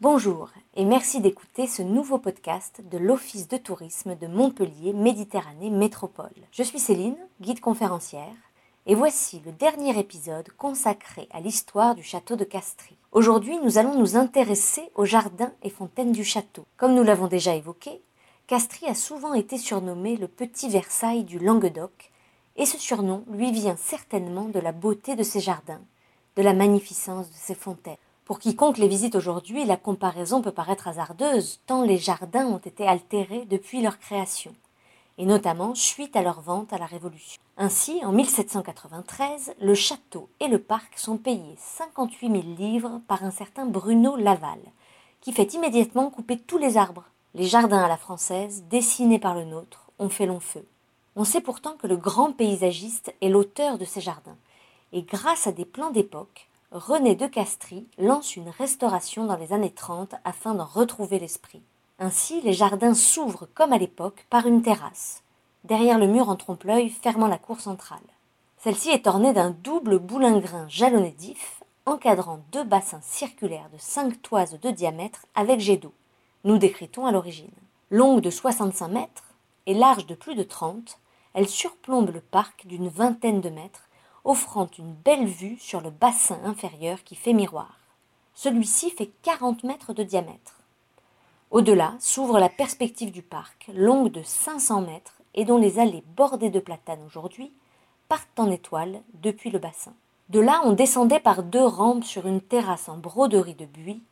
Bonjour et merci d'écouter ce nouveau podcast de l'Office de tourisme de Montpellier Méditerranée Métropole. Je suis Céline, guide conférencière, et voici le dernier épisode consacré à l'histoire du château de Castries. Aujourd'hui, nous allons nous intéresser aux jardins et fontaines du château. Comme nous l'avons déjà évoqué, Castries a souvent été surnommé le petit Versailles du Languedoc, et ce surnom lui vient certainement de la beauté de ses jardins, de la magnificence de ses fontaines. Pour quiconque les visite aujourd'hui, la comparaison peut paraître hasardeuse, tant les jardins ont été altérés depuis leur création, et notamment suite à leur vente à la Révolution. Ainsi, en 1793, le château et le parc sont payés 58 000 livres par un certain Bruno Laval, qui fait immédiatement couper tous les arbres. Les jardins à la française, dessinés par le nôtre, ont fait long feu. On sait pourtant que le grand paysagiste est l'auteur de ces jardins, et grâce à des plans d'époque, René de Castries lance une restauration dans les années 30 afin d'en retrouver l'esprit. Ainsi, les jardins s'ouvrent comme à l'époque par une terrasse, derrière le mur en trompe-l'œil fermant la cour centrale. Celle-ci est ornée d'un double boulingrin jalonné d'if, encadrant deux bassins circulaires de 5 toises de diamètre avec jet d'eau. Nous décritons à l'origine. Longue de 65 mètres et large de plus de 30, elle surplombe le parc d'une vingtaine de mètres offrant une belle vue sur le bassin inférieur qui fait miroir. Celui-ci fait 40 mètres de diamètre. Au-delà s'ouvre la perspective du parc, longue de 500 mètres et dont les allées bordées de platanes aujourd'hui partent en étoile depuis le bassin. De là, on descendait par deux rampes sur une terrasse en broderie de buis,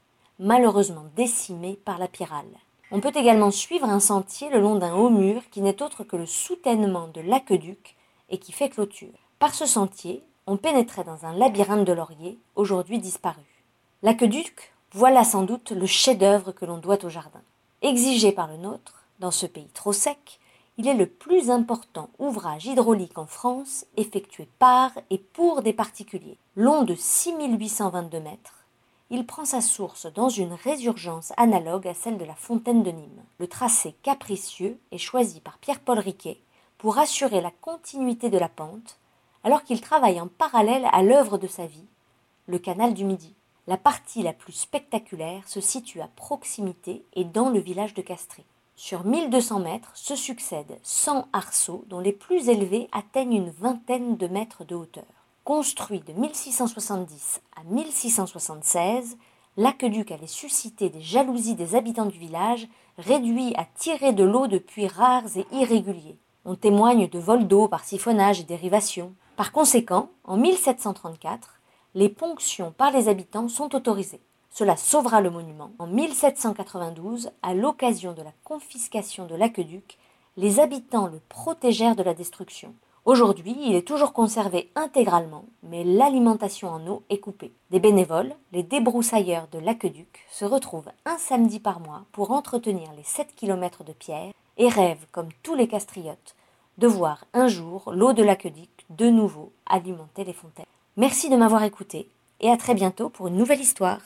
malheureusement décimée par la pyrale. On peut également suivre un sentier le long d'un haut mur qui n'est autre que le soutènement de l'aqueduc et qui fait clôture. Par ce sentier, on pénétrait dans un labyrinthe de lauriers, aujourd'hui disparu. L'aqueduc, voilà sans doute le chef-d'œuvre que l'on doit au jardin. Exigé par le nôtre, dans ce pays trop sec, il est le plus important ouvrage hydraulique en France effectué par et pour des particuliers. Long de 6822 mètres, il prend sa source dans une résurgence analogue à celle de la fontaine de Nîmes. Le tracé capricieux est choisi par Pierre-Paul Riquet pour assurer la continuité de la pente alors qu'il travaille en parallèle à l'œuvre de sa vie, le canal du Midi. La partie la plus spectaculaire se situe à proximité et dans le village de Castries. Sur 1200 mètres se succèdent 100 arceaux dont les plus élevés atteignent une vingtaine de mètres de hauteur. Construit de 1670 à 1676, l'aqueduc avait suscité des jalousies des habitants du village, réduits à tirer de l'eau de puits rares et irréguliers. On témoigne de vols d'eau par siphonnage et dérivation. Par conséquent, en 1734, les ponctions par les habitants sont autorisées. Cela sauvera le monument. En 1792, à l'occasion de la confiscation de l'aqueduc, les habitants le protégèrent de la destruction. Aujourd'hui, il est toujours conservé intégralement, mais l'alimentation en eau est coupée. Des bénévoles, les débroussailleurs de l'aqueduc, se retrouvent un samedi par mois pour entretenir les 7 km de pierre et rêvent, comme tous les castriotes, de voir un jour l'eau de l'aqueduc de nouveau alimenter les fontaines. Merci de m'avoir écouté et à très bientôt pour une nouvelle histoire.